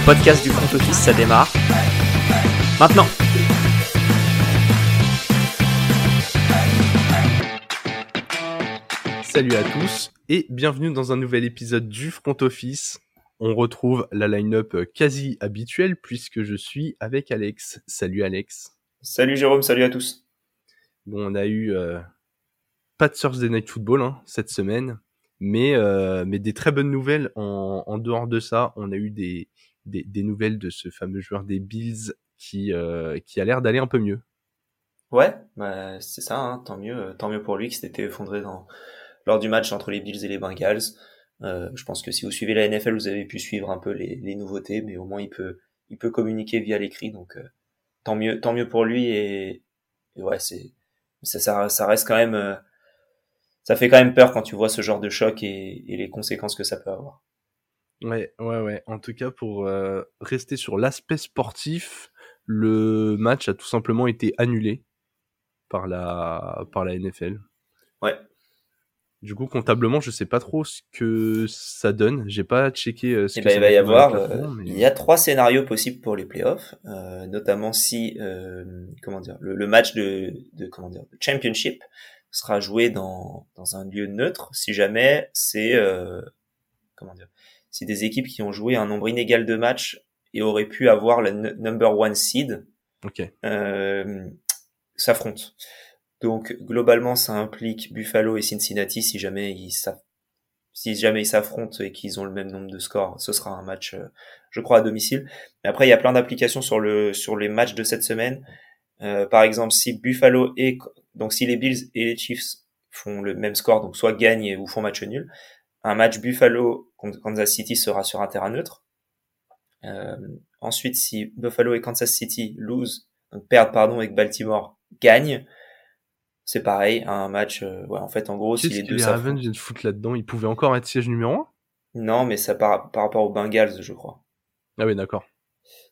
le podcast du front office, ça démarre. Maintenant Salut à tous et bienvenue dans un nouvel épisode du front office. On retrouve la line-up quasi habituelle puisque je suis avec Alex. Salut Alex. Salut Jérôme, salut à tous. Bon, on a eu euh, pas de Thursday Night Football hein, cette semaine, mais, euh, mais des très bonnes nouvelles en, en, dehors de ça. On a eu des, des, des nouvelles de ce fameux joueur des Bills qui, euh, qui a l'air d'aller un peu mieux. Ouais, bah, c'est ça, hein, tant mieux, tant mieux pour lui qui s'était effondré dans, lors du match entre les Bills et les Bengals. Euh, je pense que si vous suivez la NFL, vous avez pu suivre un peu les, les nouveautés, mais au moins il peut, il peut communiquer via l'écrit, donc euh, tant mieux, tant mieux pour lui et, et ouais, c'est, ça, ça, ça, reste quand même, euh, ça fait quand même peur quand tu vois ce genre de choc et, et les conséquences que ça peut avoir. Ouais, ouais, ouais. En tout cas, pour euh, rester sur l'aspect sportif, le match a tout simplement été annulé par la par la NFL. Ouais. Du coup, comptablement, je sais pas trop ce que ça donne. J'ai pas checké euh, ce Et que ben, ça il va y donne avoir, euh, mais- il y a trois scénarios possibles pour les playoffs, euh, notamment si, euh, comment dire, le, le match de, de, comment dire, de championship sera joué dans, dans un lieu neutre, si jamais c'est, euh, comment dire, si des équipes qui ont joué un nombre inégal de matchs et auraient pu avoir le number one seed, Ok. euh, s'affrontent. Donc globalement, ça implique Buffalo et Cincinnati si jamais ils s'aff- si jamais ils s'affrontent et qu'ils ont le même nombre de scores, ce sera un match, euh, je crois, à domicile. Mais après, il y a plein d'applications sur le sur les matchs de cette semaine. Euh, par exemple, si Buffalo et donc si les Bills et les Chiefs font le même score, donc soit gagnent ou font match nul, un match Buffalo contre Kansas City sera sur un terrain neutre. Euh, ensuite, si Buffalo et Kansas City lose, donc perdent pardon et que Baltimore gagne, c'est pareil, un match. euh, ouais, en fait, en gros, si les deux les. Ravens viennent de foutre là-dedans Ils pouvaient encore être siège numéro 1 Non, mais ça par, par rapport aux Bengals, je crois. Ah oui, d'accord.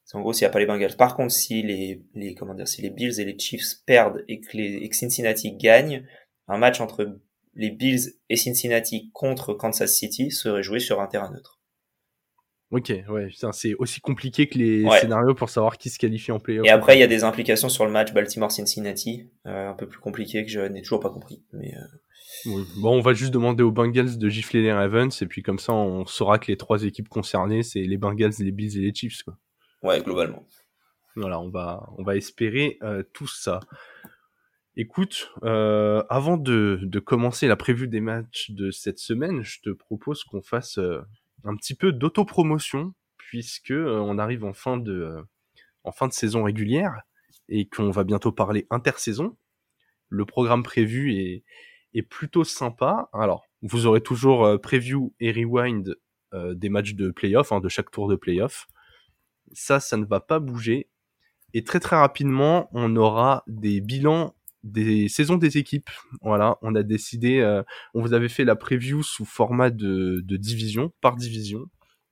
C'est en gros s'il n'y a pas les Bengals. Par contre, si les, les comment dire, si les Bills et les Chiefs perdent et que les et que Cincinnati gagne, un match entre les Bills et Cincinnati contre Kansas City serait joué sur un terrain neutre. Ok, ouais, c'est aussi compliqué que les Ouais. scénarios pour savoir qui se qualifie en playoff. Et après, il y a des implications sur le match Baltimore-Cincinnati, euh, un peu plus compliqué que je n'ai toujours pas compris. Mais euh, Oui. Bon, on va juste demander aux Bengals de gifler les Ravens et puis comme ça, on saura que les trois équipes concernées, c'est les Bengals, les Bills et les Chiefs, quoi. ouais, globalement. Voilà, on va, on va espérer euh, tout ça. Écoute, euh, avant de, commencer la prévue des matchs de cette semaine, je te propose qu'on fasse euh, un petit peu d'autopromotion, puisque euh, on arrive en fin de, euh, en fin de saison régulière et qu'on va bientôt parler intersaison. Le programme prévu est, plutôt sympa. Alors, vous aurez toujours preview et rewind des matchs de playoff, hein, de chaque tour de playoff. Ça, ça ne va pas bouger. Et très très rapidement, on aura des bilans des saisons des équipes. Voilà, on a décidé, euh, on vous avait fait la preview sous format de, de division, par division.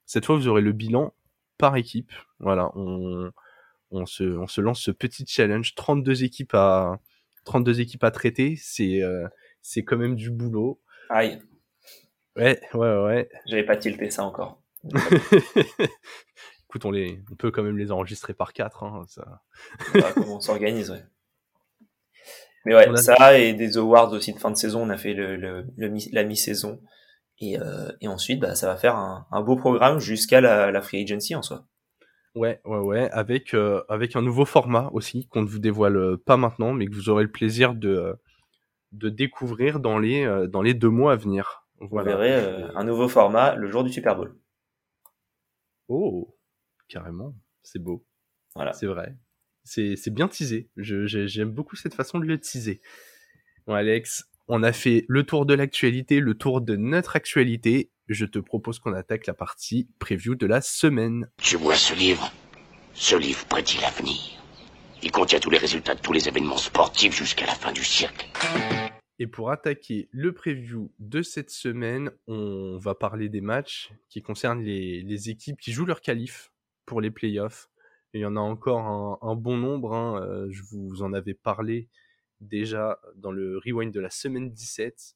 Cette fois, vous aurez le bilan par équipe. Voilà, on, on, se, on se lance ce petit challenge. 32 équipes à, 32 équipes à traiter. C'est, euh, c'est quand même du boulot. Aïe, Ouais, ouais, ouais. j'avais pas tilté ça encore. Écoute, on, les, on peut quand même les enregistrer par quatre. Hein, ça. Voilà comment on s'organise, ouais. Mais ouais, a- ça et des awards aussi de fin de saison. On a fait le, le, le mi- la mi-saison. Et, euh, et ensuite, bah, ça va faire un, un beau programme jusqu'à la, la free agency en soi. Ouais, ouais, ouais, avec euh, avec un nouveau format aussi qu'on ne vous dévoile euh, pas maintenant, mais que vous aurez le plaisir de de découvrir dans les dans les deux mois à venir. Vous verrez euh, un nouveau format le jour du Super Bowl. Oh, carrément, c'est beau, Voilà. c'est vrai, c'est bien teasé. J'aime beaucoup cette façon de le teaser. Bon, Alex, on a fait le tour de l'actualité, le tour de notre actualité. Je te propose qu'on attaque la partie preview de la semaine. Tu vois ce livre Ce livre prédit l'avenir. Il contient tous les résultats de tous les événements sportifs jusqu'à la fin du siècle. Et pour attaquer le preview de cette semaine, on va parler des matchs qui concernent les, les équipes qui jouent leur qualif pour les playoffs. Il y en a encore un, bon nombre. hein, euh, Je vous en avais parlé déjà dans le rewind de la semaine 17.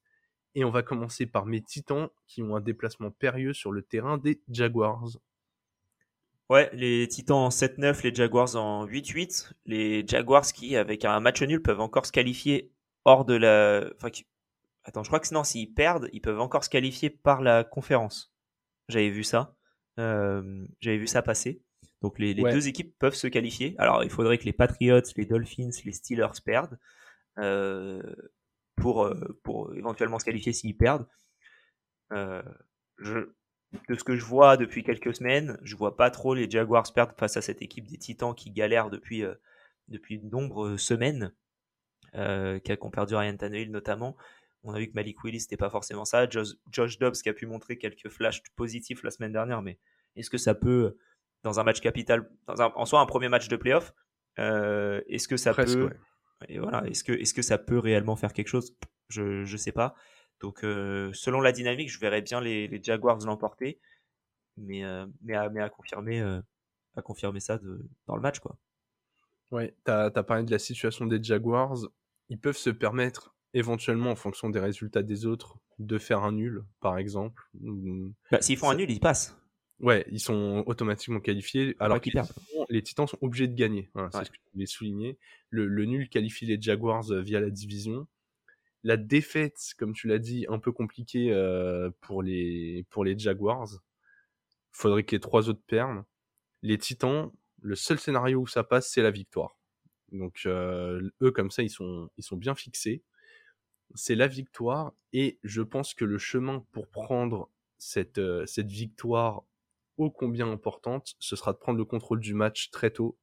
Et on va commencer par mes titans qui ont un déplacement périlleux sur le terrain des Jaguars. Ouais, les Titans en 7-9, les Jaguars en 8-8. Les Jaguars qui, avec un match nul, peuvent encore se qualifier hors de la. Enfin, Attends, je crois que sinon, s'ils perdent, ils peuvent encore se qualifier par la conférence. J'avais vu ça. Euh, j'avais vu ça passer. Donc les, deux équipes peuvent se qualifier. Alors il faudrait que les Patriots, les Dolphins, les Steelers perdent euh, pour, euh, pour éventuellement se qualifier s'ils perdent. je, de ce que je vois depuis quelques semaines, je vois pas trop les Jaguars perdre face à cette équipe des Titans qui galèrent depuis, depuis de nombreuses semaines, qui ont perdu Ryan Tannehill notamment. On a vu que Malik Willis n'était pas forcément ça. Josh, Dobbs qui a pu montrer quelques flashs positifs la semaine dernière, mais est-ce que ça peut, dans un match capital, dans un, en soi un premier match de playoff, euh, est-ce que ça peut, et voilà, est-ce que, est-ce que ça peut réellement faire quelque chose? Je ne sais pas. Donc euh, selon la dynamique, je verrais bien les, Jaguars l'emporter, mais, euh, mais, à, mais à confirmer, à confirmer ça de, dans le match quoi. Ouais, tu as parlé de la situation des Jaguars. Ils peuvent se permettre éventuellement en fonction des résultats des autres de faire un nul par exemple. Bah, S'ils font un nul, ils passent. Ouais, ils sont automatiquement qualifiés. Alors que les, Titans sont obligés de gagner. c'est ce que je voulais souligner. Le, nul qualifie les Jaguars euh, via la division. La défaite, comme tu l'as dit, un peu compliquée euh, pour, les, pour les Jaguars. Faudrait que les trois autres perdent. Les Titans, le seul scénario où ça passe, c'est la victoire. Donc euh, eux, comme ça, ils sont, ils sont bien fixés c'est la victoire et je pense que le chemin pour prendre cette, euh, cette victoire combien importante, ce sera de prendre le contrôle du match très tôt.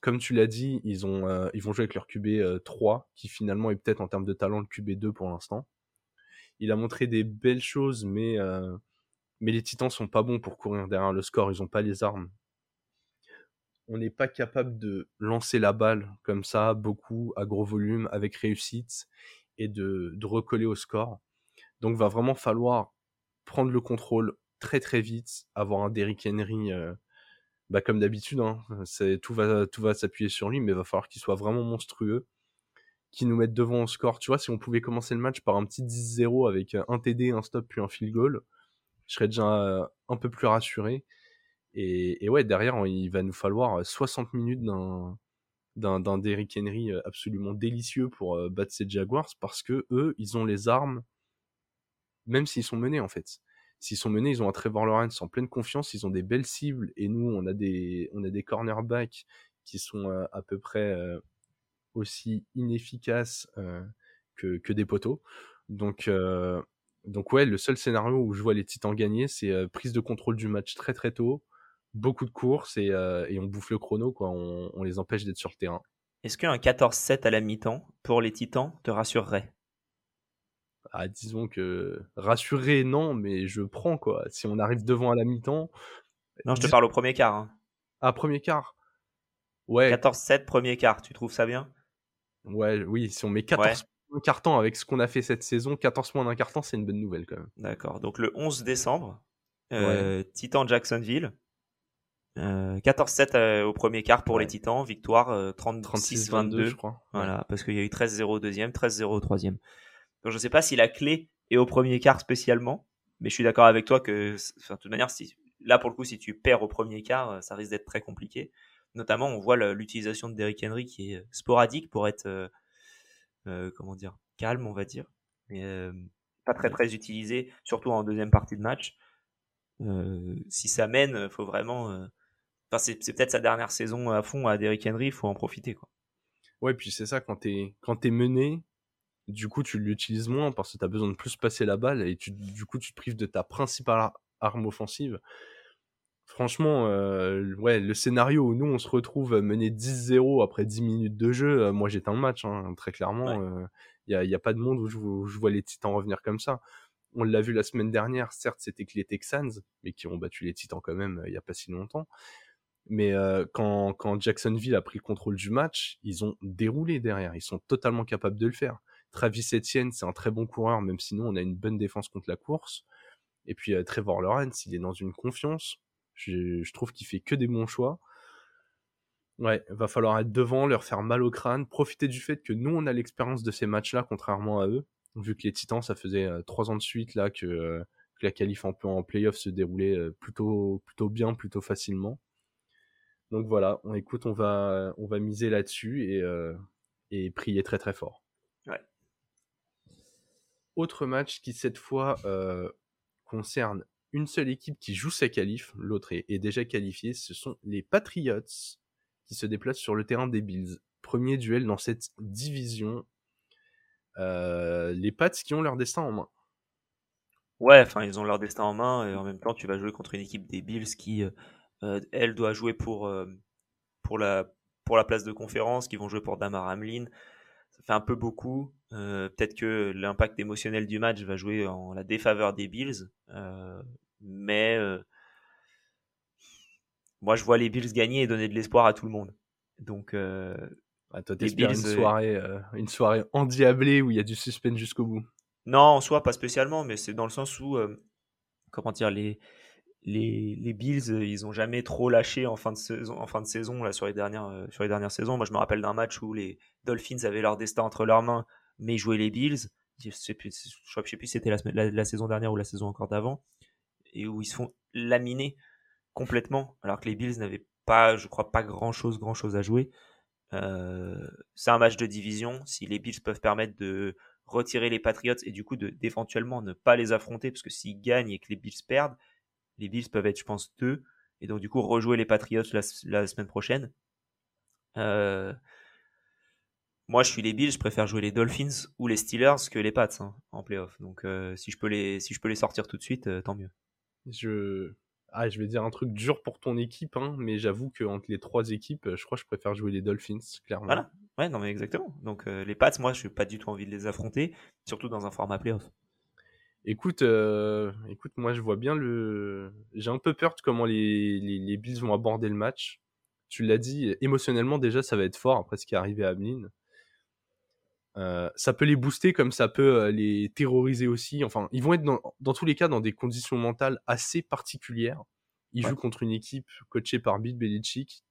Comme tu l'as dit, ils, ont, euh, ils vont jouer avec leur QB 3, euh, qui finalement est peut-être en termes de talent le QB 2 pour l'instant. Il a montré des belles choses, mais, mais les Titans sont pas bons pour courir derrière le score, ils ont pas les armes. On n'est pas capable de lancer la balle comme ça, beaucoup, à gros volume, avec réussite et de, de recoller au score. Donc va vraiment falloir prendre le contrôle très très vite, avoir un Derrick Henry euh, bah, comme d'habitude, hein, tout va, tout va s'appuyer sur lui, mais il va falloir qu'il soit vraiment monstrueux, qu'il nous mette devant au score. Tu vois, si on pouvait commencer le match par un petit 10-0 avec un TD, un stop, puis un field goal, je serais déjà euh, un peu plus rassuré. Et, et ouais, derrière, il va nous falloir 60 minutes d'un d'un Derrick Henry euh, absolument délicieux pour euh, battre ces Jaguars parce que eux, ils ont les armes, même s'ils sont menés en fait. S'ils sont menés, ils ont un Trevor Lawrence en pleine confiance, ils ont des belles cibles et nous, on a des, cornerbacks qui sont euh, à peu près aussi inefficaces que, que des poteaux. Donc, donc ouais, le seul scénario où je vois les Titans gagner, c'est prise de contrôle du match très très tôt, beaucoup de courses et, euh, et, on bouffe le chrono, quoi. On, on les empêche d'être sur le terrain. Est-ce qu'un 14-7 à la mi-temps pour les Titans te rassurerait? Ah, disons que rassurer, non, mais je prends quoi. Si on arrive devant à la mi-temps. Non, je te parle au premier quart. Hein. Ah, premier quart? Ouais. 14-7, premier quart, tu trouves ça bien? Ouais, oui, si on met 14 points carton avec ce qu'on a fait cette saison, 14 points d'un carton, c'est une bonne nouvelle quand même. D'accord, donc le 11 décembre, euh, Titan Jacksonville. 14-7 euh, euh, au premier quart pour les Titans, victoire 36-22, euh, je crois. Voilà, parce qu'il y a eu 13-0 au deuxième, 13-0 au troisième. Donc je ne sais pas si la clé est au premier quart spécialement, mais je suis d'accord avec toi que, enfin, de toute manière, si, là pour le coup, si tu perds au premier quart, ça risque d'être très compliqué. Notamment, on voit l'utilisation de Derrick Henry qui est sporadique pour être, comment dire, calme, on va dire, mais pas très très utilisé, surtout en deuxième partie de match. si ça mène, il faut vraiment c'est, peut-être sa dernière saison à fond à Derrick Henry, il faut en profiter. Quoi. Ouais, puis c'est ça, quand t'es, quand t'es mené, du coup, tu l'utilises moins parce que t'as besoin de plus passer la balle et tu, du coup, tu te prives de ta principale arme offensive. Franchement, euh, ouais, le scénario où nous, on se retrouve mené 10-0 après 10 minutes de jeu, euh, moi, j'éteins le match, hein, très clairement. Il n'y a, a, pas de monde où je, je, vois les Titans revenir comme ça. On l'a vu la semaine dernière, certes, c'était que les Texans, mais qui ont battu les Titans quand même il n'y a pas si longtemps. Mais euh, quand, quand Jacksonville a pris le contrôle du match, ils ont déroulé derrière. Ils sont totalement capables de le faire. Travis Etienne, c'est un très bon coureur, même si nous, on a une bonne défense contre la course. Et puis euh, Trevor Lawrence, il est dans une confiance. Je, trouve qu'il fait que des bons choix. Ouais, va falloir être devant, leur faire mal au crâne, profiter du fait que nous, on a l'expérience de ces matchs-là, contrairement à eux. Vu que les Titans, ça faisait euh, trois ans de suite là que, que la qualif en, en playoff se déroulait plutôt, bien, plutôt facilement. Donc voilà, on écoute, on va, on va miser là-dessus et, prier très très fort. Autre match qui cette fois concerne une seule équipe qui joue sa qualif, l'autre est, déjà qualifiée, ce sont les Patriots qui se déplacent sur le terrain des Bills. Premier duel dans cette division. les Pats qui ont leur destin en main. Ouais, enfin ils ont leur destin en main et en même temps tu vas jouer contre une équipe des Bills qui, elle, doit jouer pour, pour, la, pour la place de conférence, qui vont jouer pour Damar Hamlin ça fait un peu beaucoup. Euh, peut-être que l'impact émotionnel du match va jouer en la défaveur des Bills. Euh, mais euh, moi, je vois les Bills gagner et donner de l'espoir à tout le monde. Donc, ah, toi, t'espères une soirée, une soirée endiablée où il y a du suspense jusqu'au bout? Non, en soi, pas spécialement, mais c'est dans le sens où, comment dire, les, les, les, Bills, ils ont jamais trop lâché en fin de saison, en fin de saison là, sur, les dernières, sur les dernières saisons. Moi, je me rappelle d'un match où les Dolphins avaient leur destin entre leurs mains, mais jouaient les Bills. Je sais plus, je sais plus si c'était la, la, saison dernière ou la saison encore d'avant, et où ils se font laminer complètement, alors que les Bills n'avaient pas, je crois, pas grand chose, grand chose à jouer. Euh, c'est un match de division. Si les Bills peuvent permettre de retirer les Patriots et du coup d'éventuellement ne pas les affronter, parce que s'ils gagnent et que les Bills perdent, les Bills peuvent être, je pense, deux. Et donc, du coup, rejouer les Patriots la, semaine prochaine. Euh, moi, je suis les Bills, je préfère jouer les Dolphins ou les Steelers que les Pats hein, en playoff. Donc, euh, si, je peux les, si je peux les sortir tout de suite, euh, tant mieux. Je... Ah, je vais dire un truc dur pour ton équipe, hein, mais j'avoue qu'entre les trois équipes, je crois que je préfère jouer les Dolphins, clairement. Voilà, ouais, non, mais exactement. Donc, les Pats, moi, je n'ai pas du tout envie de les affronter, surtout dans un format playoff. Écoute, euh, écoute, moi je vois bien le. J'ai un peu peur de comment les, les, les Bills vont aborder le match. Tu l'as dit, émotionnellement déjà ça va être fort après ce qui est arrivé à Ameline. Euh, ça peut les booster comme ça peut euh, les terroriser aussi. Enfin, ils vont être dans, dans tous les cas dans des conditions mentales assez particulières. Ils jouent contre une équipe coachée par Bill Belichick,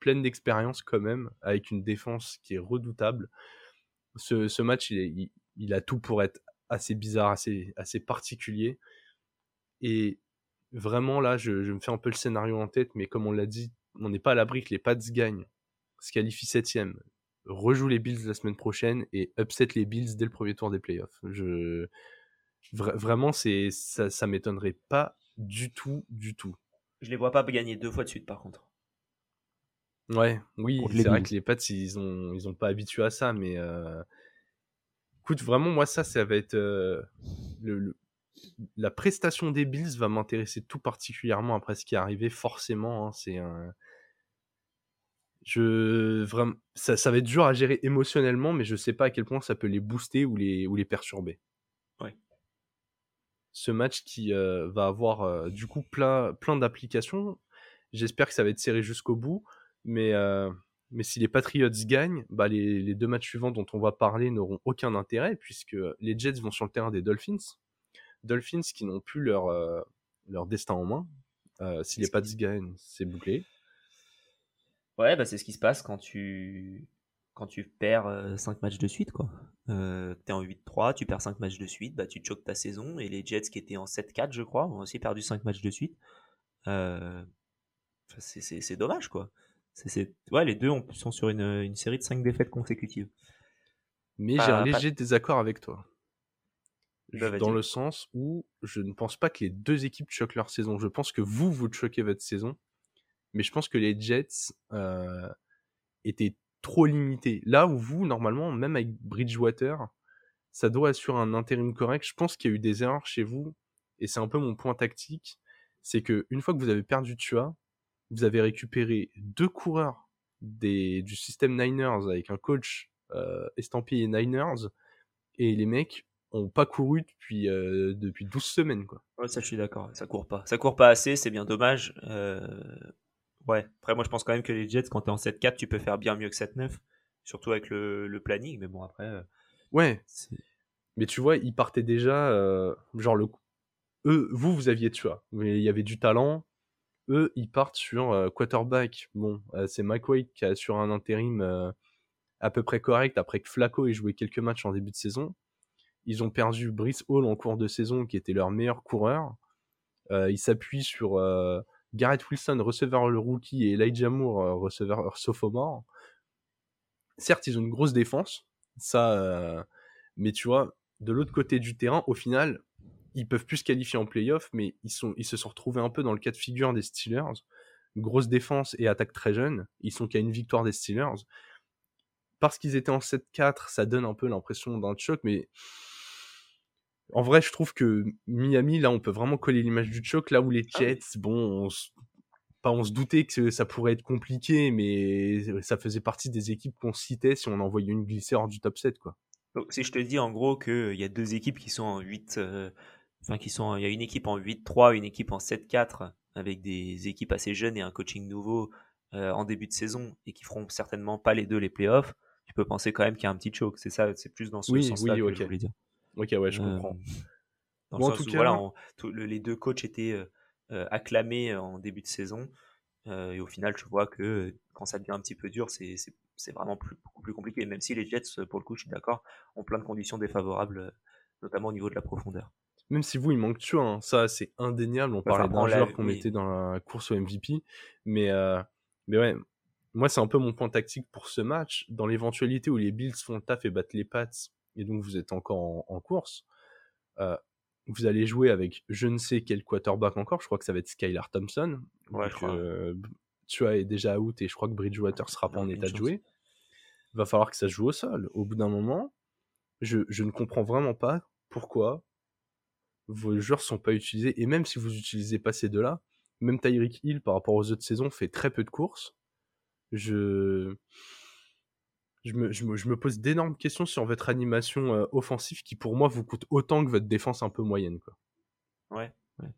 pleine d'expérience quand même, avec une défense qui est redoutable. Ce, ce match, il, il, il, a tout pour être assez bizarre, assez, assez particulier. Et vraiment, là, je, me fais un peu le scénario en tête, mais comme on l'a dit, on n'est pas à l'abri que les Pats gagnent, se qualifient septième, rejoue les Bills la semaine prochaine et upset les Bills dès le premier tour des playoffs. Je... vraiment, c'est ça, ça m'étonnerait pas du tout, du tout. Je les vois pas gagner deux fois de suite, par contre. Ouais, oui, c'est vrai que les Pats, ils ont, ils ont pas habitué à ça, mais euh, Écoute, vraiment, moi, ça, ça va être. Euh, le, la prestation des Bills va m'intéresser tout particulièrement après ce qui est arrivé, forcément. Hein, c'est un. Je, vraiment, ça, ça, va être dur à gérer émotionnellement, mais je sais pas à quel point ça peut les booster ou les, ou les perturber. Ouais. Ce match qui euh, va avoir euh, du coup plein, plein d'applications. J'espère que ça va être serré jusqu'au bout, mais mais si les Patriots gagnent, bah les, deux matchs suivants dont on va parler n'auront aucun intérêt puisque les Jets vont sur le terrain des Dolphins. Dolphins qui n'ont plus leur, euh, leur destin en main. Euh, si les Pats gagnent, c'est bouclé. Ouais, bah c'est ce qui se passe quand tu, quand tu perds 5 euh, matchs de suite. quoi. Euh, tu es en 8-3, tu perds 5 matchs de suite, bah, tu choques ta saison. Et les Jets qui étaient en 7-4, je crois, ont aussi perdu 5 matchs de suite. c'est dommage, quoi. C'est, ouais, les deux sont sur une, une, série de 5 défaites consécutives. Mais j'ai un léger désaccord avec toi. Bah, dans le sens où je ne pense pas que les deux équipes choquent leur saison. Je pense que vous, vous choquez votre saison. Mais je pense que les Jets euh, étaient trop limités. Là où vous, normalement, même avec Bridgewater, ça doit assurer un intérim correct. Je pense qu'il y a eu des erreurs chez vous. Et c'est un peu mon point tactique. C'est que une fois que vous avez perdu Tua, vous avez récupéré deux coureurs des, du système Niners avec un coach euh, estampillé Niners et les mecs ont pas couru depuis, euh, depuis 12 semaines. Quoi. Ouais, ça je suis d'accord, ça court pas. Ça court pas assez, c'est bien dommage. Ouais, après moi je pense quand même que les Jets, quand tu es en 7-4, tu peux faire bien mieux que 7-9, surtout avec le, le, planning, mais bon après... Euh, ouais, mais tu vois, ils partaient déjà, euh, genre le... Eux, vous, vous aviez, tu vois, il y avait du talent, eux, ils partent sur euh, quarterback. Bon, euh, c'est Mike White qui a sur un intérim à peu près correct après que Flacco ait joué quelques matchs en début de saison. Ils ont perdu Brice Hall en cours de saison, qui était leur meilleur coureur. ils s'appuient sur Garrett Wilson, receveur le rookie, et Elijah Moore, receveur sophomore. Certes, ils ont une grosse défense, ça, mais tu vois, de l'autre côté du terrain, au final, ils peuvent plus se qualifier en playoff, mais ils, sont, ils se sont retrouvés un peu dans le cas de figure des Steelers. Grosse défense et attaque très jeune. Ils sont qu'à une victoire des Steelers. Parce qu'ils étaient en 7-4, ça donne un peu l'impression d'un choc, mais en vrai, je trouve que Miami, là, on peut vraiment coller l'image du choc. Là où les ah Jets, bon, on pas on se doutait que ça pourrait être compliqué, mais ça faisait partie des équipes qu'on citait si on envoyait une glissée hors du top 7, quoi. Donc, si je te dis en gros qu'il y a deux équipes qui sont en 8, euh, enfin qui sont, il y a une équipe en 8-3, une équipe en 7-4, avec des équipes assez jeunes et un coaching nouveau euh, en début de saison et qui feront certainement pas les deux les playoffs, tu peux penser quand même qu'il y a un petit choke. C'est ça, c'est plus dans ce sens-là que je voulais dire. Ok, ouais, je comprends. Euh, dans le sens où, voilà, les deux coachs étaient acclamés en début de saison. et au final, tu vois que quand ça devient un petit peu dur, c'est c'est vraiment plus, beaucoup plus compliqué. Même si les Jets, pour le coup, je suis d'accord, ont plein de conditions défavorables, euh, notamment au niveau de la profondeur. Même si vous, il manque de hein. ça c'est indéniable. On parlait d'un joueur qu'on mettait dans la course au MVP. Mais, euh, mais ouais, moi, c'est un peu mon point tactique pour ce match. Dans l'éventualité où les Bills font le taf et battent les Pats, et donc vous êtes encore en, course, euh, vous allez jouer avec je ne sais quel quarterback encore. Je crois que ça va être Skylar Thompson. Ouais, je crois. tu est déjà out et je crois que Bridgewater sera pas en état de jouer va falloir que ça se joue au sol. Au bout d'un moment, je, ne comprends vraiment pas pourquoi vos joueurs sont pas utilisés. Et même si vous utilisez pas ces deux-là, même Tyreek Hill par rapport aux autres saisons fait très peu de courses. Je, je, me, pose d'énormes questions sur votre animation euh, offensive qui pour moi vous coûte autant que votre défense un peu moyenne. Quoi. Ouais, ouais,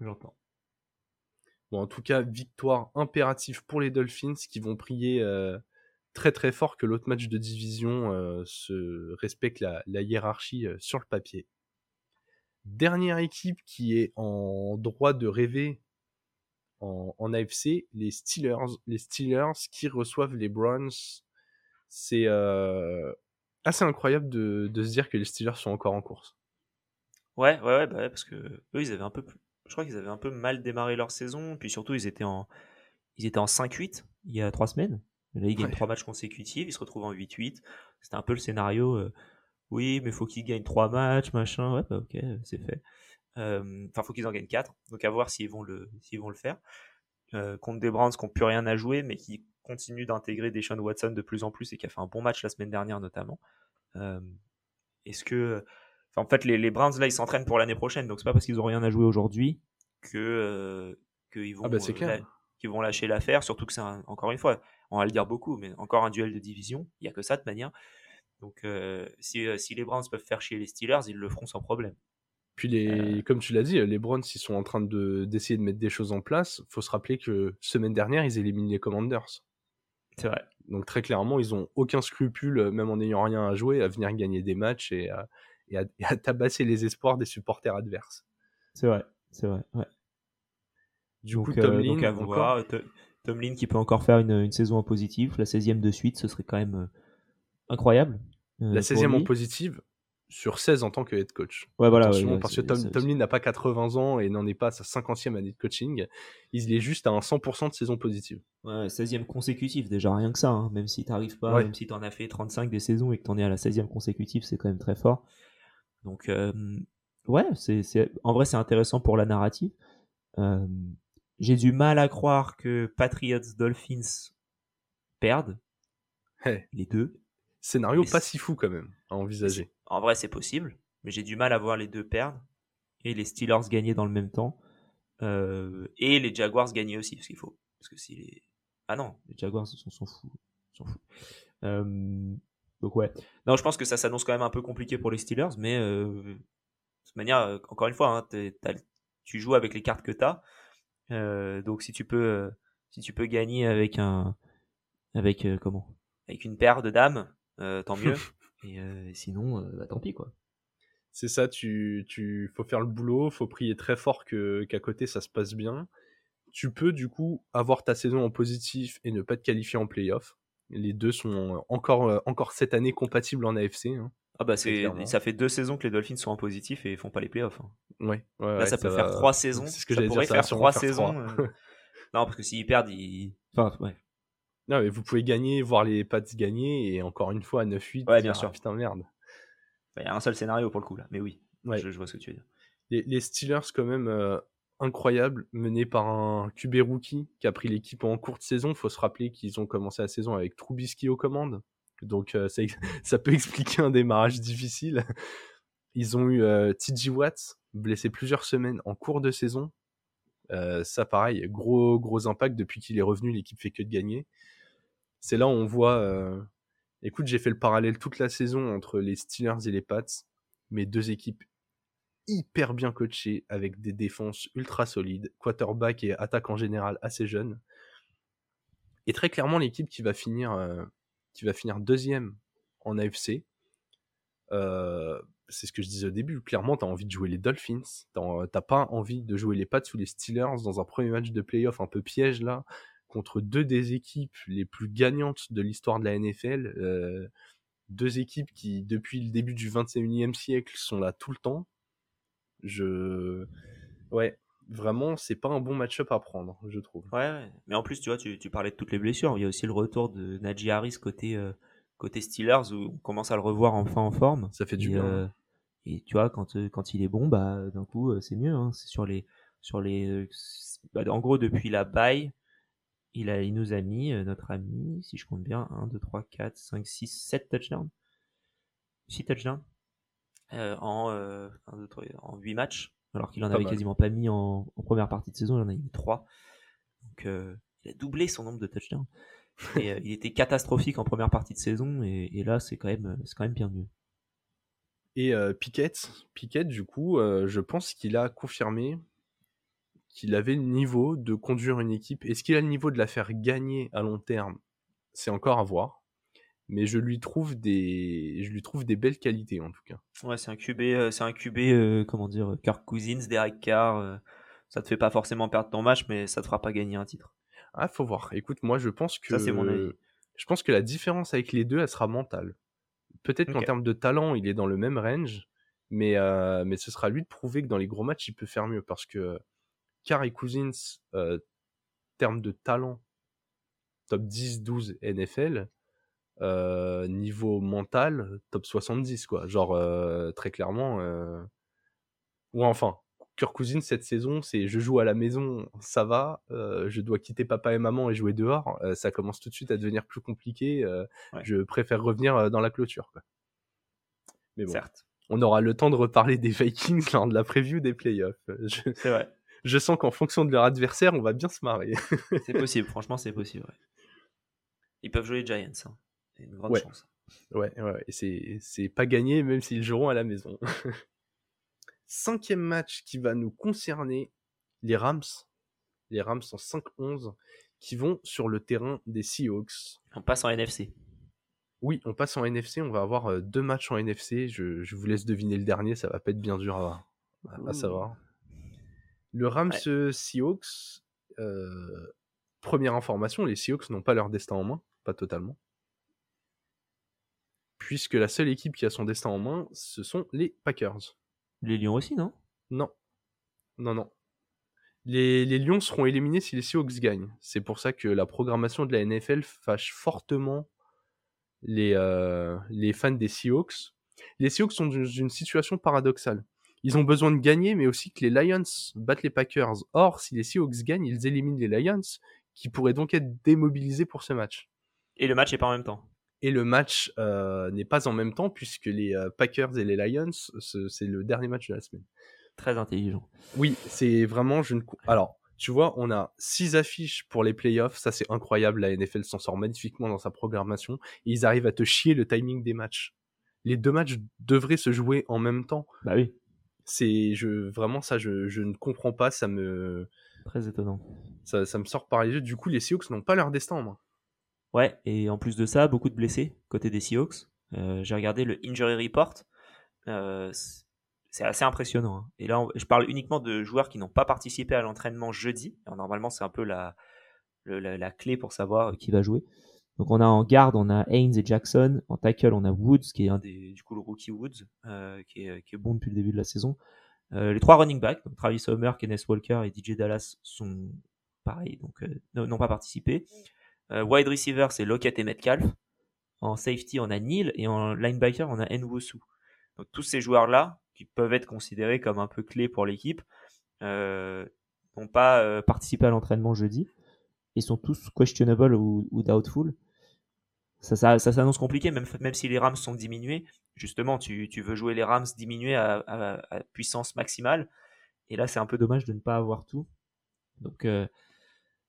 j'entends. Bon, en tout cas, victoire impérative pour les Dolphins qui vont prier euh, très très fort que l'autre match de division euh, se respecte la, hiérarchie euh, sur le papier. Dernière équipe qui est en droit de rêver en, AFC, les Steelers. Les Steelers qui reçoivent les Browns. C'est euh, assez incroyable de, se dire que les Steelers sont encore en course. Ouais, ouais, ouais, bah parce que eux, ils avaient un peu, je crois qu'ils avaient un peu mal démarré leur saison, puis surtout ils étaient en, ils étaient en 5-8 il y a trois semaines. Là, il gagne trois matchs consécutifs, il se retrouve en 8-8. C'était un peu le scénario. Euh, oui, mais faut qu'il gagne trois matchs, machin. Ouais, bah, ok, c'est fait. Euh, enfin, faut qu'ils en gagnent quatre. Donc à voir s'ils vont le, s'ils vont le faire. Euh, contre des Browns qui n'ont plus rien à jouer, mais qui continuent d'intégrer des Sean Watson de plus en plus et qui a fait un bon match la semaine dernière notamment. Est-ce que, en fait, les, les, Browns là, ils s'entraînent pour l'année prochaine, donc c'est pas parce qu'ils ont rien à jouer aujourd'hui que qu'ils vont, ah bah, qu'ils vont lâcher l'affaire. Surtout que c'est encore une fois, on va le dire beaucoup, mais encore un duel de division. Il n'y a que ça de manière. Donc, euh, euh, si, les Browns peuvent faire chier les Steelers, ils le feront sans problème. Puis, les, euh. comme tu l'as dit, les Browns, ils sont en train d'essayer de, mettre des choses en place. Il faut se rappeler que semaine dernière, ils éliminent les Commanders. C'est vrai. Donc, très clairement, ils n'ont aucun scrupule, même en n'ayant rien à jouer, à venir gagner des matchs et à, tabasser les espoirs des supporters adverses. C'est vrai, c'est vrai. Du coup, Tomlin, encore... Tomlin qui peut encore faire une, saison en positif, la 16e de suite, ce serait quand même euh, incroyable. Euh, la 16e en positive sur 16 en tant que head coach. Ouais, voilà. parce que Tomlin n'a pas 80 ans et n'en est pas à sa 50e année de coaching. Il est juste à un 100% de saison positive. Ouais, 16e consécutive, déjà rien que ça. Hein. Même si t'arrives pas, même si tu en as fait 35 des saisons et que tu en es à la 16e consécutive, c'est quand même très fort. Donc, euh, ouais, c'est, en vrai, c'est intéressant pour la narrative. J'ai du mal à croire que Patriots Dolphins perdent. Les deux. Scénario pas si fou quand même à envisager. En vrai, c'est possible, mais j'ai du mal à voir les deux perdre et les Steelers gagner dans le même temps euh, et les Jaguars gagner aussi parce qu'il faut parce que si les ah non les Jaguars s'en sont fous s'en fous. Euh, donc ouais. Non je pense que ça s'annonce quand même un peu compliqué pour les Steelers mais euh, de toute manière encore une fois hein, tu joues avec les cartes que tu as donc si tu peux, si tu peux gagner avec un, avec comment, avec une paire de dames, tant mieux. et sinon, bah, tant pis quoi. C'est ça, tu, tu, faut faire le boulot, faut prier très fort que qu'à côté ça se passe bien. Tu peux du coup avoir ta saison en positif et ne pas te qualifier en playoff. Les deux sont encore, encore cette année compatibles en AFC. Hein. Ah bah c'est, ça fait deux saisons que les Dolphins sont en positif et ils font pas les playoffs. Hein. Ouais, Là, ça peut faire trois saisons. C'est ce que ça j'allais pourrait dire, ça faire trois faire saisons. trois. euh. non, parce que s'ils perdent, ils. Enfin, ouais. Non, mais vous pouvez gagner, voir les Pats gagner, et encore une fois, 9-8. Ouais, bien ah, sûr. Putain, merde. Il y a un seul scénario pour le coup là. Mais oui, Ouais. je, je vois ce que tu veux dire. Les, les Steelers, quand même, euh, incroyables, menés par un QB rookie qui a pris l'équipe en courte saison. Faut se rappeler qu'ils ont commencé la saison avec Trubisky aux commandes. Donc, euh, ça, ça peut expliquer un démarrage difficile. Ils ont eu euh, TJ Watt, blessé plusieurs semaines en cours de saison. Euh, ça, pareil, gros, gros impact. Depuis qu'il est revenu, l'équipe fait que de gagner. C'est là où on voit. euh, Écoute, j'ai fait le parallèle toute la saison entre les Steelers et les Pats. Mes deux équipes hyper bien coachées, avec des défenses ultra solides, quarterback et attaque en général assez jeunes. Et très clairement, l'équipe qui va finir, euh, qui va finir deuxième en AFC, euh, c'est ce que je disais au début. Clairement, t'as envie de jouer les Dolphins. T'as pas envie de jouer les Pats ou les Steelers dans un premier match de playoff un peu piège là, contre deux des équipes les plus gagnantes de l'histoire de la NFL. euh, deux équipes qui, depuis le début du 21e siècle, sont là tout le temps. Je. Ouais, vraiment, c'est pas un bon match-up à prendre, je trouve. Ouais, mais en plus, tu vois, tu, tu parlais de toutes les blessures. Il y a aussi le retour de Najee Harris côté, euh, côté Steelers où on commence à le revoir enfin en forme. Ça fait du et, bien. euh, et tu vois, quand, quand il est bon, bah, d'un coup, c'est mieux. Hein. C'est sur les. Sur les bah, en gros, depuis la bye, il, a, il nous a mis, euh, notre ami, si je compte bien, 1, 2, 3, 4, 5, 6, 7 touchdowns. 6 touchdowns. Euh, en, euh, 1, 2, 3, en 8 matchs. Alors qu'il en Pas avait mal. quasiment pas mis en, en première partie de saison, il en a mis 3. Donc, euh, il a doublé son nombre de touchdowns. Et, euh, il était catastrophique en première partie de saison, et, et là, c'est quand, même, euh, quand même bien mieux. Et euh, Pickett, Pickett, du coup, euh, je pense qu'il a confirmé qu'il avait le niveau de conduire une équipe. Est-ce qu'il a le niveau de la faire gagner à long terme? C'est encore à voir. Mais je lui trouve des, je lui trouve des belles qualités en tout cas. Ouais, c'est un QB, euh, c'est un QB, euh, comment dire, Kirk Cousins, Derek Carr. euh, ça te fait pas forcément perdre ton match, mais ça te fera pas gagner un titre. Ah, faut voir. Écoute, moi, je pense que, Ça, c'est mon avis. je pense que la différence avec les deux, elle sera mentale. Peut-être qu'en termes de talent, il est dans le même range, mais, euh, mais ce sera à lui de prouver que dans les gros matchs, il peut faire mieux parce que Carr et Cousins, euh, termes de talent, top 10, 12 NFL, euh, niveau mental, top 70, quoi. Genre, euh, très clairement, euh... ou enfin, Kirk Cousins cette saison, c'est je joue à la maison, ça va, je dois quitter papa et maman et jouer dehors, ça commence tout de suite à devenir plus compliqué, Ouais. je préfère revenir dans la clôture, quoi. Mais bon, Certes, on aura le temps de reparler des Vikings lors de la preview des playoffs. Je, c'est vrai. Je sens qu'en fonction de leur adversaire, on va bien se marrer. C'est possible, franchement, c'est possible. ouais. Ils peuvent jouer les Giants. Hein. C'est une grande Ouais. chance. Ouais, ouais. Et c'est, pas gagné même s'ils joueront à la maison. Cinquième match qui va nous concerner, les Rams. Les Rams en 5-11 qui vont sur le terrain des Seahawks. On passe en NFC. Oui, on passe en NFC, on va avoir euh, deux matchs en NFC. Je, je vous laisse deviner le dernier, ça va pas être bien dur à, à- à savoir. Le Rams Ouais. Seahawks, euh, première information, les Seahawks n'ont pas leur destin en main, pas totalement. Puisque la seule équipe qui a son destin en main, ce sont les Packers. Les Lions aussi, non? Non. Non, non. Les, les Lions seront éliminés si les Seahawks gagnent. C'est pour ça que la programmation de la NFL fâche fortement les, euh, les fans des Seahawks. Les Seahawks sont dans une situation paradoxale. Ils ont besoin de gagner, mais aussi que les Lions battent les Packers. Or, si les Seahawks gagnent, ils éliminent les Lions, qui pourraient donc être démobilisés pour ce match. Et le match est pas en même temps. Et le match euh, n'est pas en même temps, puisque les euh, Packers et les Lions, ce- c'est le dernier match de la semaine. Très intelligent. Oui, c'est vraiment. Je ne... co- Alors, tu vois, on a six affiches pour les playoffs. Ça, c'est incroyable. La NFL s'en sort magnifiquement dans sa programmation. Et ils arrivent à te chier le timing des matchs. Les deux matchs devraient se jouer en même temps. Bah oui, C'est je vraiment ça, je, je ne comprends pas. Ça me très étonnant. ça, ça me sort par les yeux. Du coup, les Seahawks n'ont pas leur destin en main. Ouais, et en plus de ça, beaucoup de blessés côté des Seahawks. Euh, J'ai regardé le injury report. Euh, c'est assez impressionnant. hein. Et là, on- je parle uniquement de joueurs qui n'ont pas participé à l'entraînement jeudi. Alors, normalement, c'est un peu la, le- la, la clé pour savoir qui va jouer. Donc on a en garde, on a Haynes et Jackson. En tackle, on a Woods, qui est un des, du coup, le rookie Woods, euh, qui, est, bon depuis le début de la saison. Euh, les trois running backs, Travis Homer, Kenneth Walker et DJ Dallas, sont pareils, donc euh, n'ont pas participé. Wide receiver, c'est Lockett et Metcalf. En safety, on a Neal et en linebacker, on a Nwosu. Donc tous ces joueurs-là, qui peuvent être considérés comme un peu clés pour l'équipe, n'ont pas participé à l'entraînement jeudi. Ils sont tous questionable ou, ou doubtful. Ça, ça, ça s'annonce compliqué, même, même si les Rams sont diminués. Justement, tu, tu veux jouer les Rams diminués à, puissance maximale. Et là, c'est un peu dommage de ne pas avoir tout. Donc, euh,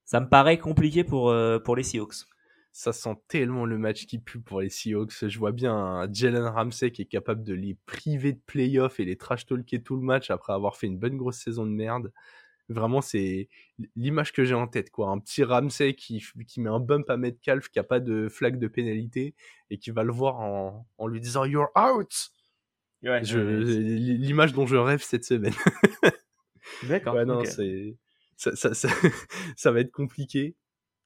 ça me paraît compliqué pour, euh, pour les Seahawks. Ça sent tellement le match qui pue pour les Seahawks. Je vois bien un Jalen Ramsey qui est capable de les priver de playoffs et les trash talker tout le match après avoir fait une bonne grosse saison de merde. Vraiment, c'est l'image que j'ai en tête, quoi. Un petit Ramsey qui, qui met un bump à Metcalf, qui a pas de flag de pénalité et qui va le voir en, en lui disant You're out! Ouais, L'image dont je rêve cette semaine. D'accord. Ouais, non, okay. c'est ça, ça, ça, ça, va être compliqué.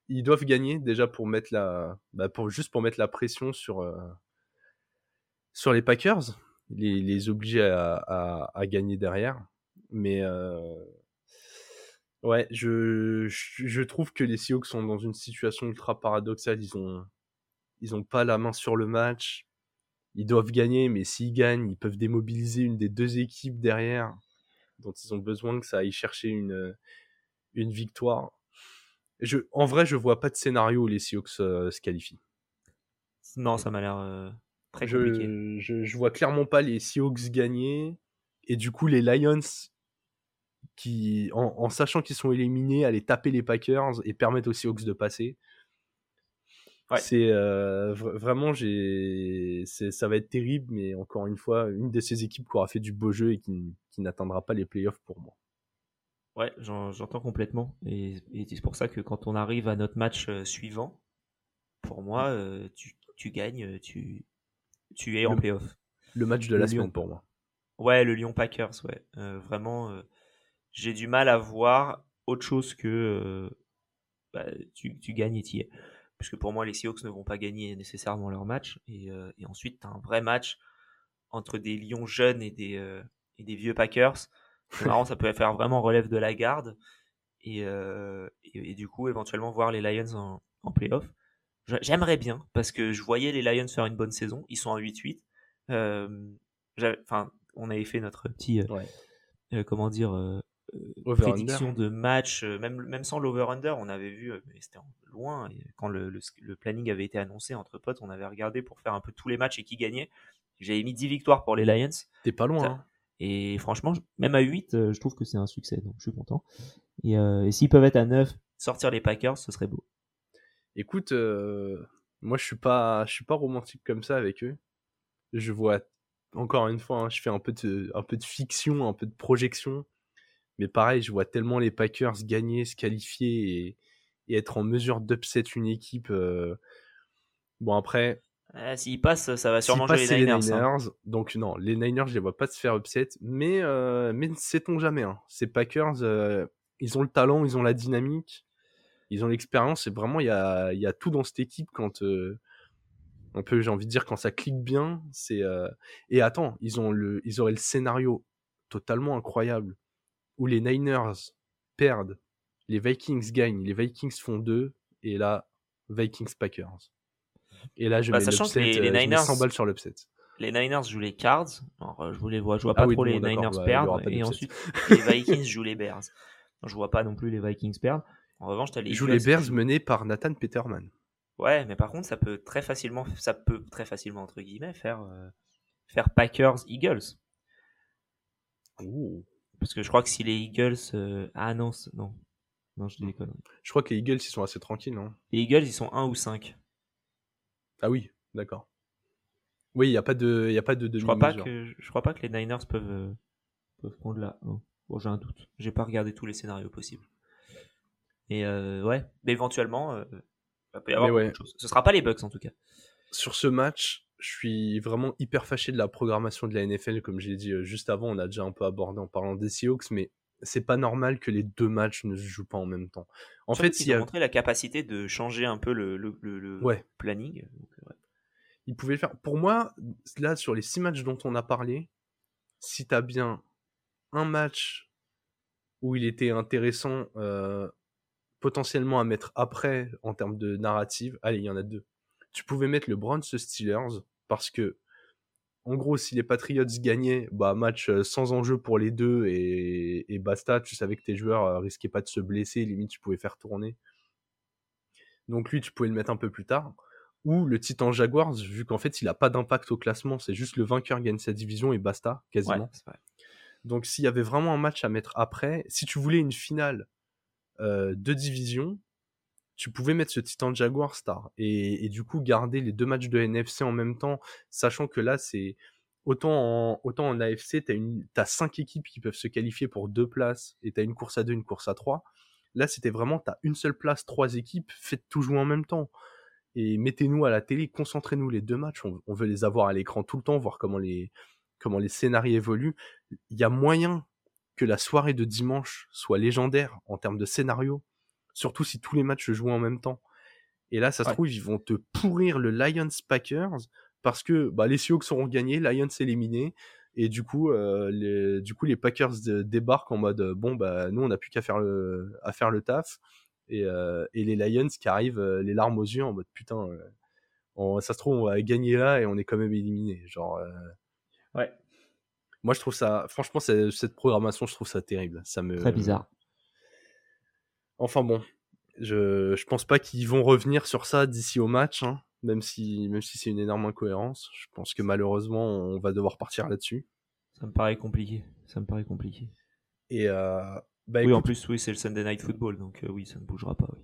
Ils doivent gagner déjà pour mettre la, bah pour, juste pour mettre la pression sur, euh, sur les Packers, les, les obliger à, à, à, gagner derrière. Mais euh, ouais, je, je trouve que les Seahawks sont dans une situation ultra paradoxale. Ils ont, ils ont pas la main sur le match. Ils doivent gagner, mais s'ils gagnent, ils peuvent démobiliser une des deux équipes derrière dont ils ont besoin que ça aille chercher une, une victoire. Je, en vrai, je vois pas de scénario où les Seahawks euh, se qualifient. Non, ça m'a l'air euh, très je, compliqué. Je, je, vois clairement pas les Seahawks gagner. Et du coup, les Lions, qui, en, en sachant qu'ils sont éliminés, aller taper les Packers et permettre aux Seahawks de passer. Ouais. C'est euh, vraiment, j'ai, ça va être terrible, mais encore une fois, une de ces équipes qui aura fait du beau jeu et qui, qui n'atteindra pas les playoffs pour moi. Ouais, j'entends complètement. Et, et c'est pour ça que quand on arrive à notre match euh, suivant, pour moi, euh, tu, tu, gagnes, tu, tu es en playoff. Le match de le la Lyon. semaine pour moi. Ouais, le Lyon Packers, ouais. Euh, vraiment, j'ai du mal à voir autre chose que bah, tu, tu gagnes et tu y es. Puisque pour moi, les Seahawks ne vont pas gagner nécessairement leur match. Et, et ensuite, tu as un vrai match entre des Lions jeunes et des, et des vieux Packers. C'est marrant, ça peut faire vraiment relève de la garde. Et, euh, et, et, du coup, éventuellement voir les Lions en, en playoff. J'aimerais bien, parce que je voyais les Lions faire une bonne saison. Ils sont en 8-8. Euh, enfin, on avait fait notre petit, euh, ouais. comment dire, prédiction de match, même, même sans l'over-under, on avait vu, mais c'était loin, quand le, le, le, planning avait été annoncé entre potes, on avait regardé pour faire un peu tous les matchs et qui gagnait. J'avais mis 10 victoires pour les Lions. T'es pas loin. Hein. Et franchement, même à 8, euh, je trouve que c'est un succès, donc je suis content. Et, euh, et s'ils peuvent être à 9, sortir les Packers, ce serait beau. Écoute, euh, moi je suis pas, je suis pas romantique comme ça avec eux. Je vois, encore une fois, hein, je fais un peu de, un peu de fiction, un peu de projection. Mais pareil, je vois tellement les Packers gagner, se qualifier et, et être en mesure d'upset une équipe. Euh... Bon après, euh, S'ils passent, ça va sûrement jouer les Niners. Les Niners hein. Donc non, les Niners, je les vois pas se faire upset, mais euh, mais sait-on jamais. Hein. Ces Packers, euh, ils ont le talent, ils ont la dynamique, ils ont l'expérience. Et vraiment, il y a y a tout dans cette équipe quand euh, un peu, j'ai envie de dire quand ça clique bien. C'est et attends, ils ont le, ils auraient le scénario totalement incroyable où les Niners perdent, les Vikings gagnent, les Vikings font deux et là Vikings Packers. Et là, je bah, mets sachant que les, euh, les Niners, 100 balles sur l'upset. Les Niners jouent les Cards. Alors, je, les vois, je vois pas ah oui, trop les Niners bah, perdre. Et ensuite, les Vikings jouent les Bears. Je vois pas non plus les Vikings perdre. En revanche, tu as les Ils jouent les Bears menés par Nathan Peterman. Ouais, mais par contre, ça peut très facilement, ça peut très facilement entre guillemets faire euh, faire Packers Eagles. Ouh. Parce que je crois que si les Eagles, euh... ah non, non, non, je déconne. Je crois que les Eagles ils sont assez tranquilles, non? Les Eagles ils sont 1 ou 5. Ah oui, d'accord. Oui, il n'y a pas de, il a pas de je crois pas que, je crois pas que les Niners peuvent, euh, peuvent prendre là. Non. Bon, j'ai un doute. J'ai pas regardé tous les scénarios possibles. Et euh, ouais, mais éventuellement, euh, il peut y avoir ouais. choses. Ce sera pas les Bucks en tout cas. Sur ce match, je suis vraiment hyper fâché de la programmation de la NFL, comme je l'ai dit juste avant. On a déjà un peu abordé en parlant des Seahawks, mais c'est pas normal que les deux matchs ne se jouent pas en même temps. En Surtout fait, s'il y a- montré la capacité de changer un peu le, le, le- le Ouais. planning. Donc, ouais. il pouvait le faire. Pour moi, là, sur les six matchs dont on a parlé, si t'as bien un match où il était intéressant euh, potentiellement à mettre après en termes de narrative, allez, il y en a deux. Tu pouvais mettre le Browns Steelers parce que, en gros, si les Patriots gagnaient, bah, match euh, sans enjeu pour les deux et, et basta, tu savais que tes joueurs euh, risquaient pas de se blesser, limite tu pouvais faire tourner. Donc lui, tu pouvais le mettre un peu plus tard ou le Titan Jaguars, vu qu'en fait, il a pas d'impact au classement, c'est juste le vainqueur gagne sa division et basta, quasiment. Ouais. Donc, s'il y avait vraiment un match à mettre après, si tu voulais une finale euh, de division, tu pouvais mettre ce Titan Jaguar Star et, du coup garder les deux matchs de NFC en même temps, sachant que là, c'est autant en, autant en AFC, tu as, cinq équipes qui peuvent se qualifier pour deux places et tu as une course à deux, une course à trois. Là, c'était vraiment, tu as une seule place, trois équipes, faites tout jouer en même temps et mettez-nous à la télé, concentrez-nous les deux matchs, on, on veut les avoir à l'écran tout le temps, voir comment les, comment les scénarios évoluent. Il y a moyen que la soirée de dimanche soit légendaire en termes de scénario, surtout si tous les matchs se jouent en même temps. Et là, ça se Ouais. trouve, ils vont te pourrir le Lions Packers parce que bah, les Seahawks seront gagnés, Lions éliminés. Et du coup, euh, les, du coup, les Packers débarquent en mode bon bah nous on n'a plus qu'à faire le à faire le taf et, euh, et les Lions qui arrivent euh, les larmes aux yeux en mode putain on- ça se trouve on va gagner là et on est quand même éliminé genre Ouais. moi je trouve ça franchement cette programmation je trouve ça terrible ça me Très bizarre. Enfin bon je je pense pas qu'ils vont revenir sur ça d'ici au match hein, même si même si c'est une énorme incohérence je pense que malheureusement on va devoir partir là-dessus Ça me paraît compliqué. Ça me paraît compliqué. et euh, bah, oui, en plus, oui, c'est le Sunday Night Football, donc euh, oui, ça ne bougera pas. Oui.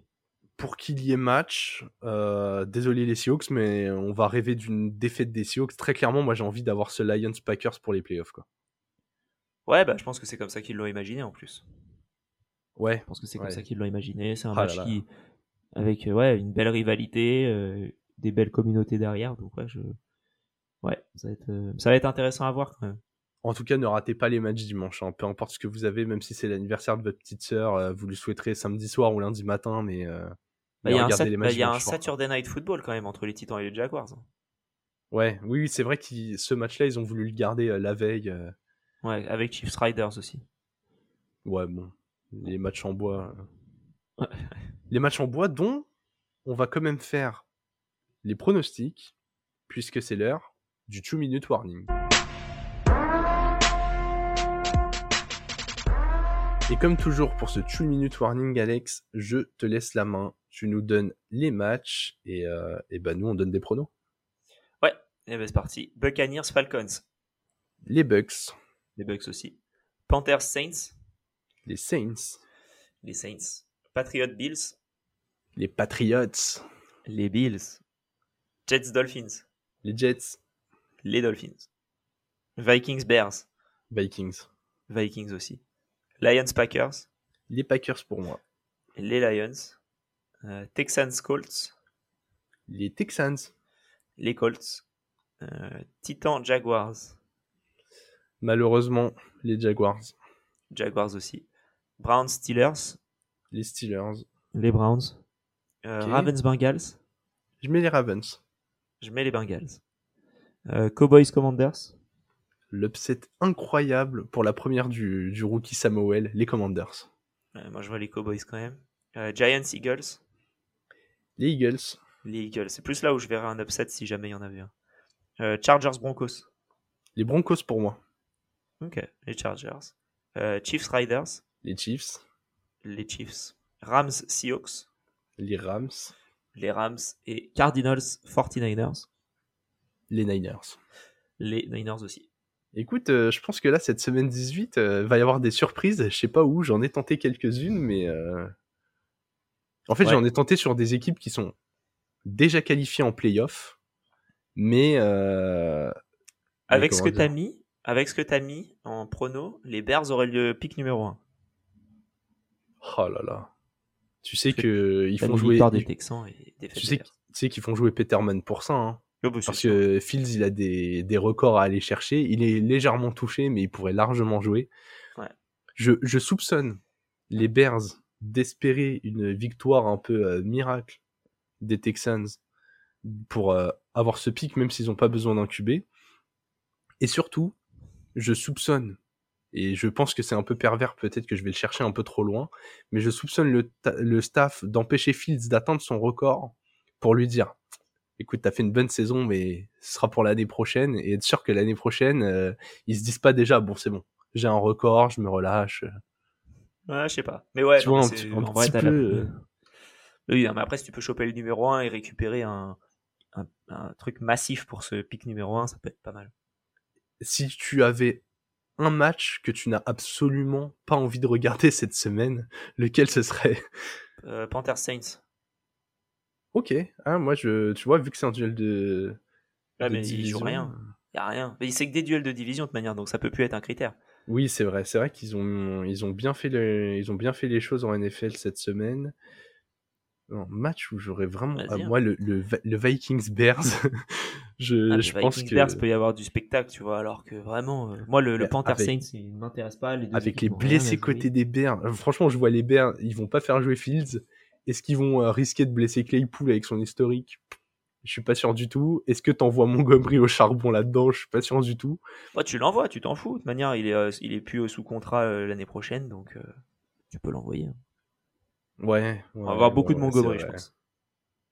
pour qu'il y ait match, euh, désolé les Seahawks, mais on va rêver d'une défaite des Seahawks. Très clairement, moi j'ai envie d'avoir ce Lions Packers pour les playoffs. Quoi. Ouais, bah, je pense que c'est comme ça qu'ils l'ont imaginé en plus. Ouais, Je pense que c'est Ouais. comme ça qu'ils l'ont imaginé. C'est un Ah match là. qui, avec euh, ouais, une belle rivalité, euh, des belles communautés derrière. Donc ouais, je, ouais, ça va être, euh, ça va être intéressant à voir quand même. en tout cas, ne ratez pas les matchs dimanche. hein. Peu importe ce que vous avez, même si c'est l'anniversaire de votre petite sœur, euh, vous le souhaiterez samedi soir ou lundi matin, mais, Bah, Il y a un, sat- bah, y a un. Saturday Night Football quand même entre les Titans et les Jaguars. hein. Ouais, oui, c'est vrai que ce match-là, ils ont voulu le garder la veille. Ouais, avec Chiefs Riders aussi. Ouais, bon, les matchs en bois. euh. Les matchs en bois dont on va quand même faire les pronostics, puisque c'est l'heure du 2 minute warning. Et comme toujours pour ce 2 minute warning, Alex, je te laisse la main. Tu nous donnes les matchs et, euh, et ben nous on donne des pronos. Ouais, et ben c'est parti. Buccaneers Falcons, Les Bucks, les Bucks aussi. Panthers Saints, les Saints, les Saints. Patriots Bills, les Patriots, les Bills. Jets Dolphins, les Jets, les Dolphins. Vikings Bears, Vikings, Vikings aussi. Lions Packers, les Packers pour moi, les Lions. Euh, Texans Colts, les Texans, les Colts. Euh, Titans Jaguars, malheureusement les Jaguars, Jaguars aussi. Browns Steelers, les Steelers. les Browns. Euh. Ravens Bengals, Je mets les Ravens. je mets les Bengals. Euh, Cowboys Commanders, L'upset incroyable pour la première du, du rookie Samuel, les Commanders. Euh, moi je vois les Cowboys quand même. Euh, Giants Eagles, Les Eagles, les Eagles. C'est plus là où je verrais un upset si jamais il y en avait un. Chargers Broncos, les Broncos pour moi. ok, les Chargers. Chiefs Riders, Les Chiefs, les Chiefs. Rams Seahawks, les Rams, les Rams. Et Cardinals 49ers, les Niners. les Niners aussi. Écoute, euh, je pense que là, cette semaine 18, euh, va y avoir des surprises. Je sais pas où, j'en ai tenté quelques-unes, mais... euh, En fait, Ouais. j'en ai tenté sur des équipes qui sont déjà qualifiées en playoff, mais... euh, Avec mais ce que dire mis, avec ce que t'as mis en prono, les Bears auraient le pick numéro 1. Oh là là. Tu sais Parce que ils T'as font jouer... des Texans et Tu sais, Bears. tu sais qu'ils font jouer Peterman pour ça, hein. Oh, bah, Parce sûr. que Fields, il a des, des records à aller chercher. Il est légèrement touché, mais il pourrait largement jouer. Ouais. Je, je soupçonne les Bears d'espérer une victoire un peu euh, miracle des Texans pour euh, avoir ce pic, même s'ils n'ont pas besoin d'un QB. Et surtout, je soupçonne, et je pense que c'est un peu pervers, peut-être que je vais le chercher un peu trop loin, mais je soupçonne le, le staff d'empêcher Fields d'atteindre son record pour lui dire écoute, t'as fait une bonne saison, mais ce sera pour l'année prochaine, et être sûr que l'année prochaine, euh, ils se disent pas déjà, bon, c'est bon, j'ai un record, je me relâche. Ouais, je sais pas. Mais ouais, Tu non, vois, un petit- un vrai, petit la- peu, euh, Oui, non, mais après, si tu peux choper le numéro 1 et récupérer un, un, un truc massif pour ce pic numéro 1, ça peut être pas mal. si tu avais un match que tu n'as absolument pas envie de regarder cette semaine, lequel ce serait? Euh, Panthers Saints. Ok, ah, moi je, tu vois, vu que c'est un duel de, Là, de mais ils jouent division, rien. Y a rien. Mais c'est que des duels de division de toute manière, donc ça peut plus être un critère. Oui, c'est vrai, c'est vrai qu'ils ont, ils ont bien fait le, ils ont bien fait les choses en NFL cette semaine. Un match où j'aurais vraiment, ah, hein. moi le, le Vikings Bears, je, Ah, je pense que Bears peut y avoir du spectacle, tu vois, alors que vraiment, euh, moi, le, le Mais Panthers avec- Saints, il m'intéresse pas. Les deux avec les blessés côté des Bears, euh, franchement, je vois les Bears, ils vont pas faire jouer Fields. Est-ce qu'ils vont euh, risquer de blesser Claypool avec son historique? Je suis pas sûr du tout. Est-ce que t'envoies Montgomery au charbon là-dedans? Je suis pas sûr du tout. Ouais, tu l'envoies, tu t'en fous. De toute manière, il est, euh, il est plus sous contrat l'année prochaine, donc tu peux l'envoyer. Ouais. On va avoir beaucoup de Montgomery, je pense. pense.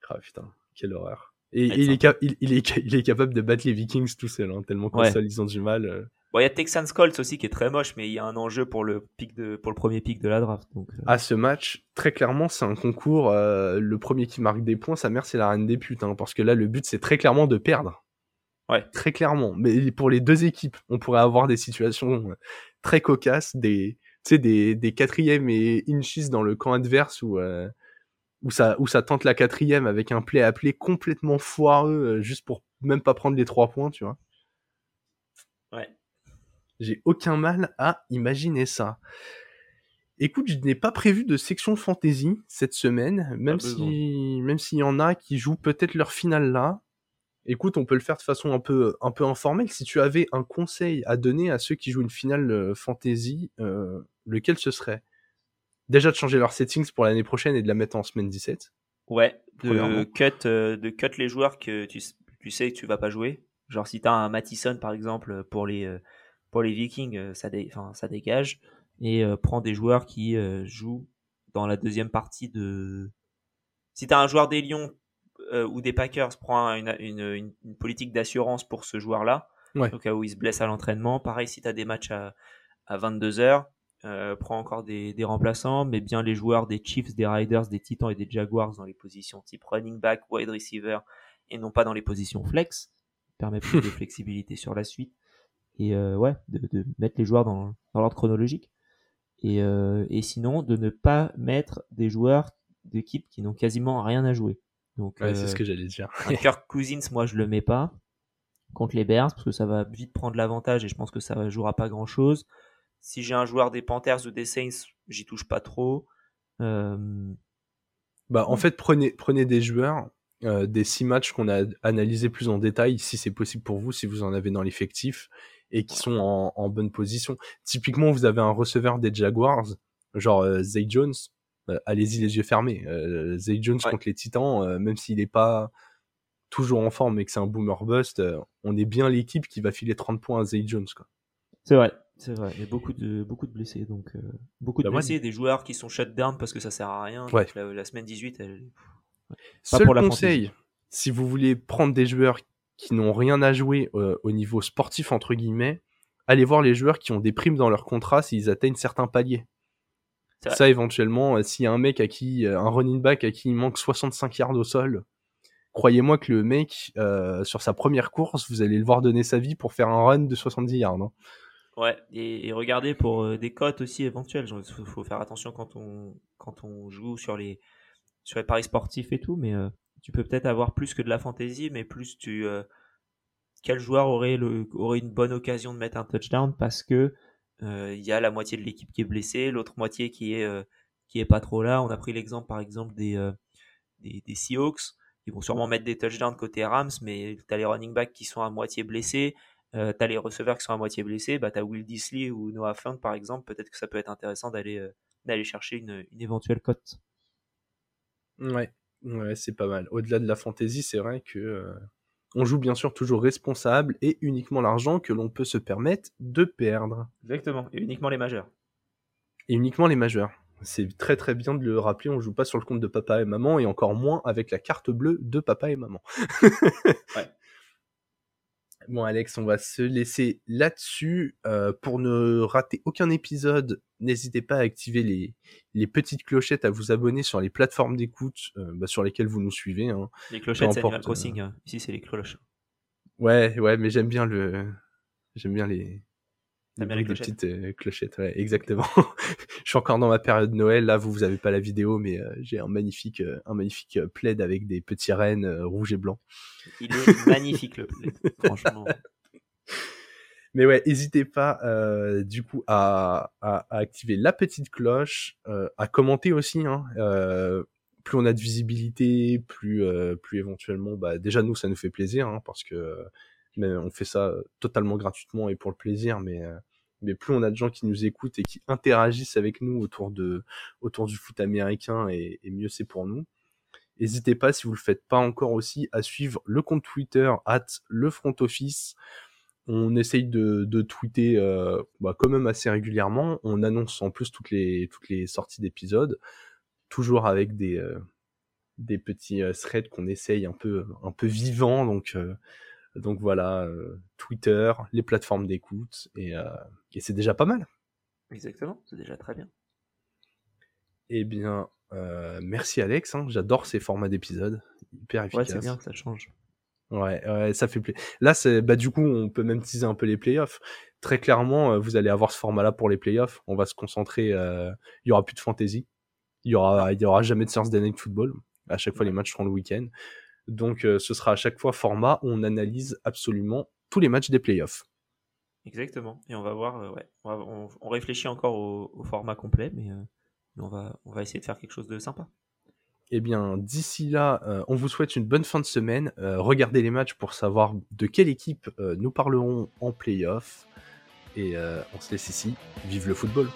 Ah putain, quelle horreur. Et, il, est il, il est il est capable de battre les Vikings tout seul, hein, tellement qu'en Ouais. ils ont du mal. euh. Bon, il y a Texans Colts aussi qui est très moche, mais il y a un enjeu pour le pic de, pour le premier pic de la draft. Donc, euh, À ce match, très clairement, c'est un concours. euh, le premier qui marque des points, sa mère, c'est la reine des putes. hein, parce que là, le but, c'est très clairement de perdre. Ouais. Très clairement. Mais pour les deux équipes, on pourrait avoir des situations euh, très cocasses, des, tu sais, des, des quatrièmes et inches dans le camp adverse où, euh, où, ça, où ça tente la quatrième avec un play appelé complètement foireux, euh, juste pour même pas prendre les trois points, tu vois. ouais. J'ai aucun mal à imaginer ça. Écoute, je n'ai pas prévu de section fantasy cette semaine, même Pas si, même s'il y en a qui jouent peut-être leur finale là. Écoute, on peut le faire de façon un peu, un peu informelle. Si tu avais un conseil à donner à ceux qui jouent une finale euh, fantasy, euh, lequel ce serait? Déjà de changer leurs settings pour l'année prochaine et de la mettre en semaine 17. Ouais, de cut, euh, de cut les joueurs que tu, sais que tu vas pas jouer. Genre si t'as un Mattison par exemple pour les euh, pour les Vikings, euh, ça, dé- enfin, ça dégage et euh, prends des joueurs qui euh, jouent dans la deuxième partie de. Si t'as un joueur des Lions ou des Packers, prends une, une, une- une politique d'assurance pour ce joueur-là, Ouais. au cas où il se blesse à l'entraînement. Pareil si t'as des matchs à, à 22 heures. Euh, prends encore des, des remplaçants, mais bien les joueurs des Chiefs, des Riders, des Titans et des Jaguars dans les positions type running back, wide receiver, et non pas dans les positions flex. Permet plus de flexibilité sur la suite. Et euh, ouais, de, de mettre les joueurs dans, dans l'ordre chronologique. Et, euh, et sinon, de ne pas mettre des joueurs d'équipe qui n'ont quasiment rien à jouer. Donc, Ouais, c'est ce que j'allais dire. un Kirk Cousins, moi je le mets pas contre les Bears parce que ça va vite prendre l'avantage et je pense que ça jouera pas grand chose. Si j'ai un joueur des Panthers ou des Saints, j'y touche pas trop. Euh, Bah, en fait, prenez, prenez des joueurs euh, des six matchs qu'on a analysés plus en détail, si c'est possible pour vous, si vous en avez dans l'effectif, et qui sont en, en bonne position. Typiquement, vous avez un receveur des Jaguars, genre euh, Zay Jones, euh, allez-y les yeux fermés. Zay Jones Ouais. contre les Titans, même s'il n'est pas toujours en forme et que c'est un boomer bust, on est bien l'équipe qui va filer 30 points à Zay Jones. Quoi. C'est vrai, c'est vrai. Il y a beaucoup de, beaucoup de blessés. Donc, euh, beaucoup de Bah, moi, blessés, des joueurs qui sont shut down parce que ça sert à rien. Ouais. La, la semaine 18, elle... Seul pour la conseil, si vous voulez prendre des joueurs qui n'ont rien à jouer euh, au niveau sportif, entre guillemets, allez voir les joueurs qui ont des primes dans leur contrat s'ils atteignent certains paliers. C'est. Ça, éventuellement, euh, s'il y a un mec à qui, euh, un running back à qui il manque 65 yards au sol, croyez-moi que le mec, euh, sur sa première course, vous allez le voir donner sa vie pour faire un run de 70 yards. hein. Ouais, et, et regardez pour euh, des cotes aussi éventuelles. Il faut, faire attention quand on, quand on joue sur les, sur les paris sportifs et tout, mais euh, tu peux peut-être avoir plus que de la fantaisie, mais plus tu. euh, quel joueur aurait, aurait une bonne occasion de mettre un touchdown parce que il y a la moitié de l'équipe qui est blessée, l'autre moitié qui est, qui est pas trop là. On a pris l'exemple par exemple des, des, des Seahawks. Ils vont sûrement mettre des touchdowns côté Rams, mais tu as les running backs qui sont à moitié blessés. Euh, tu as les receveurs qui sont à moitié blessés, bah, tu as Will Disley ou Noah Fant par exemple, peut-être que ça peut être intéressant d'aller euh, d'aller chercher une, une, éventuelle cote. Ouais, ouais c'est pas mal. Au-delà de la fantaisie, c'est vrai que euh, on joue bien sûr toujours responsable et uniquement l'argent que l'on peut se permettre de perdre. Exactement, et uniquement les majeurs. Et uniquement les majeurs. C'est très très bien de le rappeler, on joue pas sur le compte de papa et maman et encore moins avec la carte bleue de papa et maman. ouais. Bon Alex, on va se laisser là-dessus. Euh, pour ne rater aucun épisode, n'hésitez pas à activer les, les petites clochettes, à vous abonner sur les plateformes d'écoute euh, bah, sur lesquelles vous nous suivez. Hein. Les clochettes, c'est Animal Crossing. Hein. Ici, c'est les cloches. Ouais, ouais, mais j'aime bien le, j'aime bien les, les petites euh, clochettes. Ouais, exactement. je suis encore dans ma période Noël. Là, vous, vous avez pas la vidéo, mais euh, j'ai un magnifique, euh, un magnifique plaid avec des petits rennes rouges et blancs. Il est magnifique le plaid, franchement. Mais ouais, n'hésitez pas euh, du coup à, à, à, activer la petite cloche, euh, à commenter aussi. Hein, euh, plus on a de visibilité, plus plus éventuellement, bah déjà nous ça nous fait plaisir hein, parce que mais on fait ça totalement gratuitement et pour le plaisir, mais mais plus on a de gens qui nous écoutent et qui interagissent avec nous autour de autour du foot américain et, et mieux c'est pour nous. N'hésitez pas si vous le faites pas encore aussi à suivre le compte Twitter at le front office. On essaye de, de tweeter euh, bah, quand même assez régulièrement. On annonce en plus toutes les toutes les sorties d'épisodes, toujours avec des euh, des petits threads qu'on essaye un peu un peu vivants. Donc euh, donc voilà, euh, Twitter, les plateformes d'écoute et, et c'est déjà pas mal. Exactement, c'est déjà très bien. Eh bien, merci Alex. Hein. J'adore ces formats d'épisodes, hyper efficaces. Ouais, c'est bien, ça change. Ouais, ouais, ça fait plaisir. Là, c'est, bah, du coup, on peut même teaser un peu les playoffs. Très clairement, euh, vous allez avoir ce format-là pour les playoffs. On va se concentrer, euh, il y aura plus de fantasy. Il y aura, il y aura jamais de séance d'année de football. À chaque fois, les matchs seront le week-end. Donc, euh, ce sera à chaque fois format où on analyse absolument tous les matchs des playoffs. Exactement. Et on va voir, ouais, on, va, on, on, réfléchit encore au, au format complet, mais, mais on va, on va essayer de faire quelque chose de sympa. Eh bien, d'ici là, euh, on vous souhaite une bonne fin de semaine. Euh, regardez les matchs pour savoir de quelle équipe euh, nous parlerons en playoff. Et on se laisse ici. Vive le football!